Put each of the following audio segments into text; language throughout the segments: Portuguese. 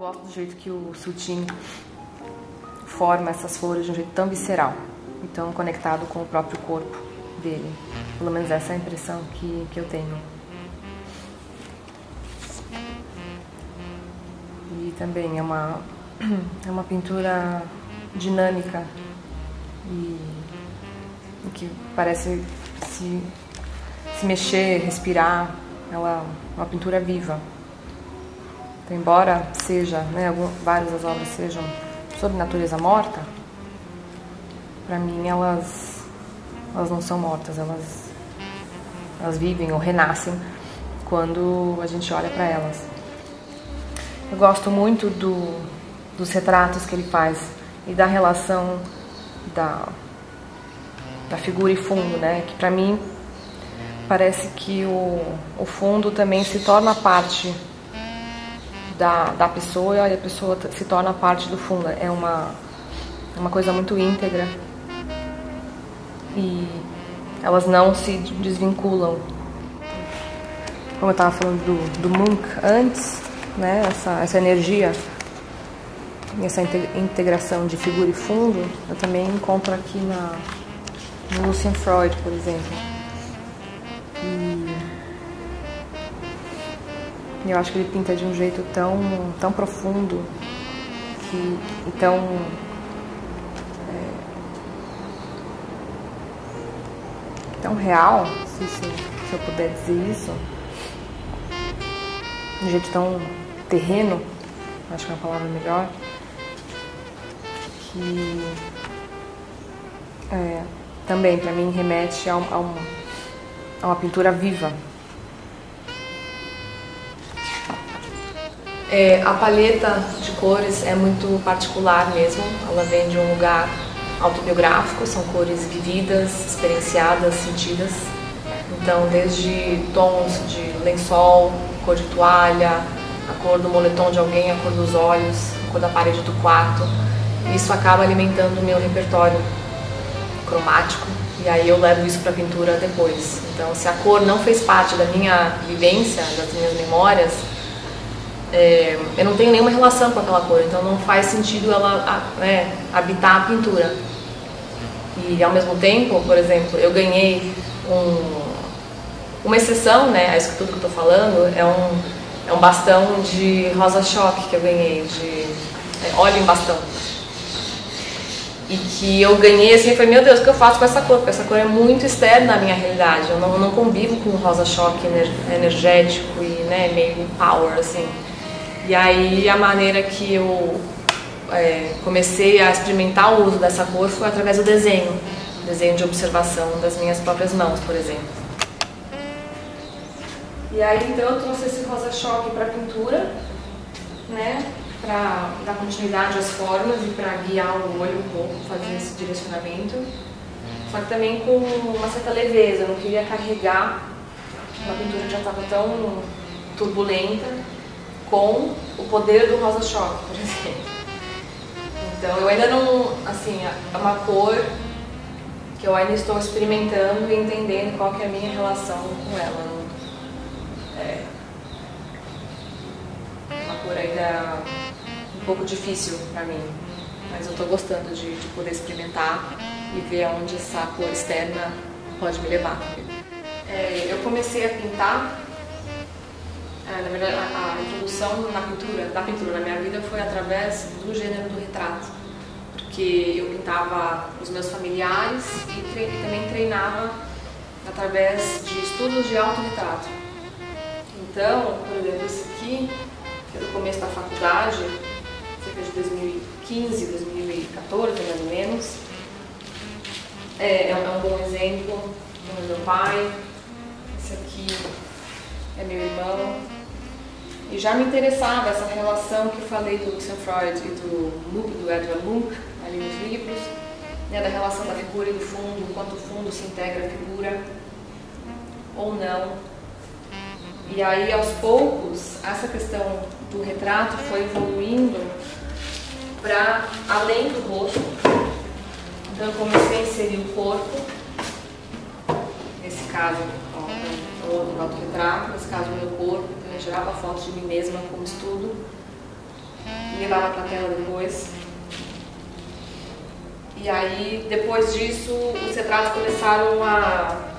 gosto do jeito que o Sutin forma essas flores de um jeito tão visceral e tão conectado com o próprio corpo dele. Pelo menos essa é a impressão que, que eu tenho. E também é uma, é uma pintura dinâmica e, e que parece se, se mexer, respirar. Ela é uma pintura viva. Então, embora seja, né, várias das obras sejam sobre natureza morta, para mim elas, elas não são mortas, elas, elas vivem ou renascem quando a gente olha para elas. Eu gosto muito do, dos retratos que ele faz e da relação da, da figura e fundo, né? Que para mim parece que o, o fundo também se torna parte da, da pessoa e a pessoa se torna parte do fundo. É uma, uma coisa muito íntegra e elas não se desvinculam. Como eu estava falando do, do Munch antes, né, essa, essa energia, essa integração de figura e fundo, eu também encontro aqui na, no Lucian Freud, por exemplo. Eu acho que ele pinta de um jeito tão, tão profundo que, e tão é, tão real, se, se, se eu puder dizer isso, de um jeito tão terreno, acho que é uma palavra melhor, que é, também para mim remete a, a, a uma pintura viva. É, a paleta de cores é muito particular mesmo, ela vem de um lugar autobiográfico, são cores vividas, experienciadas, sentidas. Então, desde tons de lençol, cor de toalha, a cor do moletom de alguém, a cor dos olhos, a cor da parede do quarto. Isso acaba alimentando o meu repertório cromático e aí eu levo isso para a pintura depois. Então, se a cor não fez parte da minha vivência, das minhas memórias, é, eu não tenho nenhuma relação com aquela cor, então não faz sentido ela né, habitar a pintura. E ao mesmo tempo, por exemplo, eu ganhei um, uma exceção, né, a isso tudo que eu estou falando, é um, é um bastão de rosa choque que eu ganhei, de é, óleo em bastão. E que eu ganhei assim, eu falei, meu Deus, o que eu faço com essa cor? Porque essa cor é muito externa na minha realidade. Eu não, não convivo com rosa choque energético e né, meio power, assim. E aí a maneira que eu é, comecei a experimentar o uso dessa cor foi através do desenho, desenho de observação das minhas próprias mãos, por exemplo. E aí então eu trouxe esse rosa choque para a pintura, né, para dar continuidade às formas e para guiar o olho um pouco, fazer esse direcionamento. Só que também com uma certa leveza, eu não queria carregar uma pintura que já estava tão turbulenta com o poder do rosa choque, por exemplo. Então eu ainda não, assim, é uma cor que eu ainda estou experimentando e entendendo qual que é a minha relação com ela. É uma cor ainda um pouco difícil para mim, mas eu estou gostando de, de poder experimentar e ver aonde essa cor externa pode me levar. É, eu comecei a pintar na verdade, a, a, introdução na pintura, da pintura na minha vida foi através do gênero do retrato, porque eu pintava os meus familiares e, e também treinava através de estudos de autorretrato. Então, por exemplo, esse aqui, que é do começo da faculdade, cerca de 2015, 2014 mais ou menos, é, é um é bom exemplo do meu pai. Esse aqui é meu irmão. E já me interessava essa relação que eu falei do Lucian Freud e do Munch, do Edward Munch, ali nos livros, né, da relação da figura e do fundo, quanto o fundo se integra à figura ou não. E aí, aos poucos, essa questão do retrato foi evoluindo para além do rosto. Então, eu comecei a inserir o corpo, nesse caso, ó, o autorretrato, nesse caso, o meu corpo, gerava fotos de mim mesma como estudo. e levava para a tela depois. E aí, depois disso, os retratos começaram a,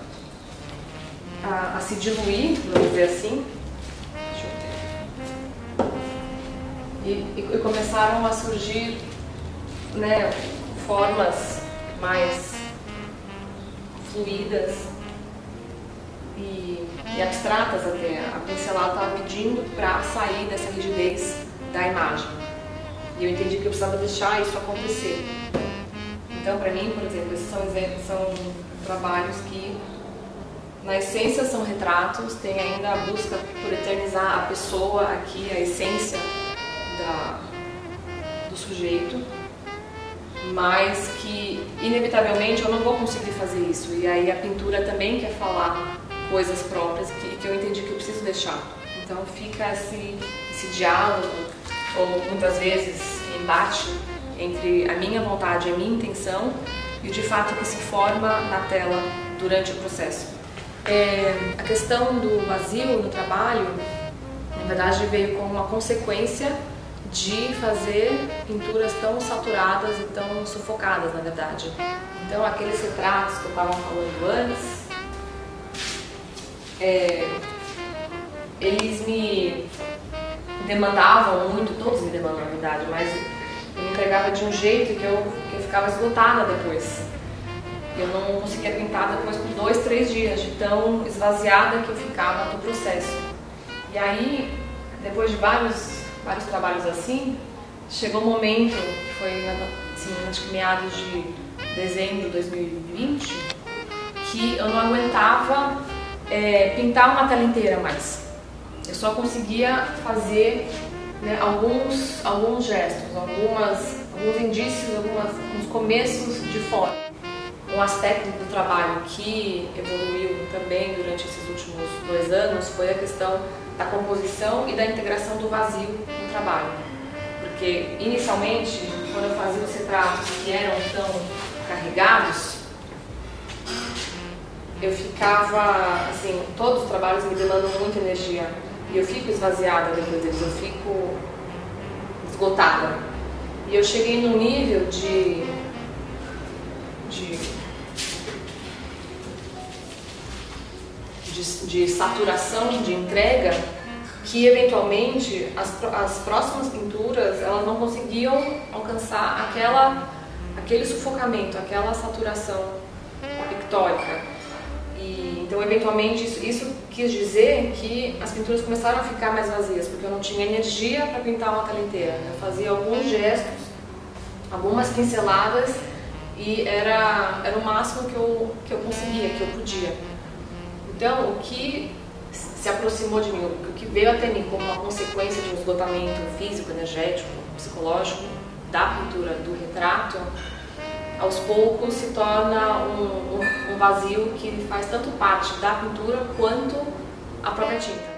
a, a se diluir, vamos dizer assim. E, e, começaram a surgir né, formas mais fluídas e, e abstratas até. A pincelada estava pedindo para sair dessa rigidez da imagem. E eu entendi que eu precisava deixar isso acontecer. Então, para mim, por exemplo, esses são, são trabalhos que, na essência, são retratos, tem ainda a busca por eternizar a pessoa aqui, a essência da, do sujeito, mas que, inevitavelmente, eu não vou conseguir fazer isso. E aí a pintura também quer falar coisas próprias que, que eu entendi que eu preciso deixar. Então fica esse, esse diálogo, ou muitas vezes embate entre a minha vontade e a minha intenção e o de fato que se forma na tela durante o processo. É, a questão do vazio no trabalho, na verdade, veio como uma consequência de fazer pinturas tão saturadas e tão sufocadas, na verdade. Então, aqueles retratos que eu estava falando antes, é, eles me demandavam muito, todos me demandam, na verdade, mas eu me entregava de um jeito que eu, que eu ficava esgotada depois. Eu não conseguia pintar depois por dois, três dias, de tão esvaziada que eu ficava do processo. E aí, depois de vários, vários trabalhos assim, chegou um momento, que foi assim, acho que meados de dezembro de 2020, que eu não aguentava é, pintar uma tela inteira mais. Eu só conseguia fazer né, alguns, alguns gestos, algumas, alguns indícios, algumas, alguns começos de forma. Um aspecto do trabalho que evoluiu também durante esses últimos dois anos foi a questão da composição e da integração do vazio no trabalho. Porque inicialmente, quando eu fazia os retratos que eram tão carregados, eu ficava, assim, todos os trabalhos me demandam muita energia e eu fico esvaziada depois deles, eu fico esgotada. E eu cheguei num nível de, de, de, de saturação, de entrega, que eventualmente as, as próximas pinturas elas não conseguiam alcançar aquela, aquele sufocamento, aquela saturação pictórica. E, então, eventualmente, isso, isso, quis dizer que as pinturas começaram a ficar mais vazias, porque eu não tinha energia para pintar uma tela inteira. Eu fazia alguns gestos, algumas pinceladas, e era, era o máximo que eu, que eu conseguia, que eu podia. Então, o que se aproximou de mim, o que veio até mim como uma consequência de um esgotamento físico, energético, psicológico da pintura do retrato, aos poucos se torna um, um, vazio que faz tanto parte da pintura quanto a própria tinta.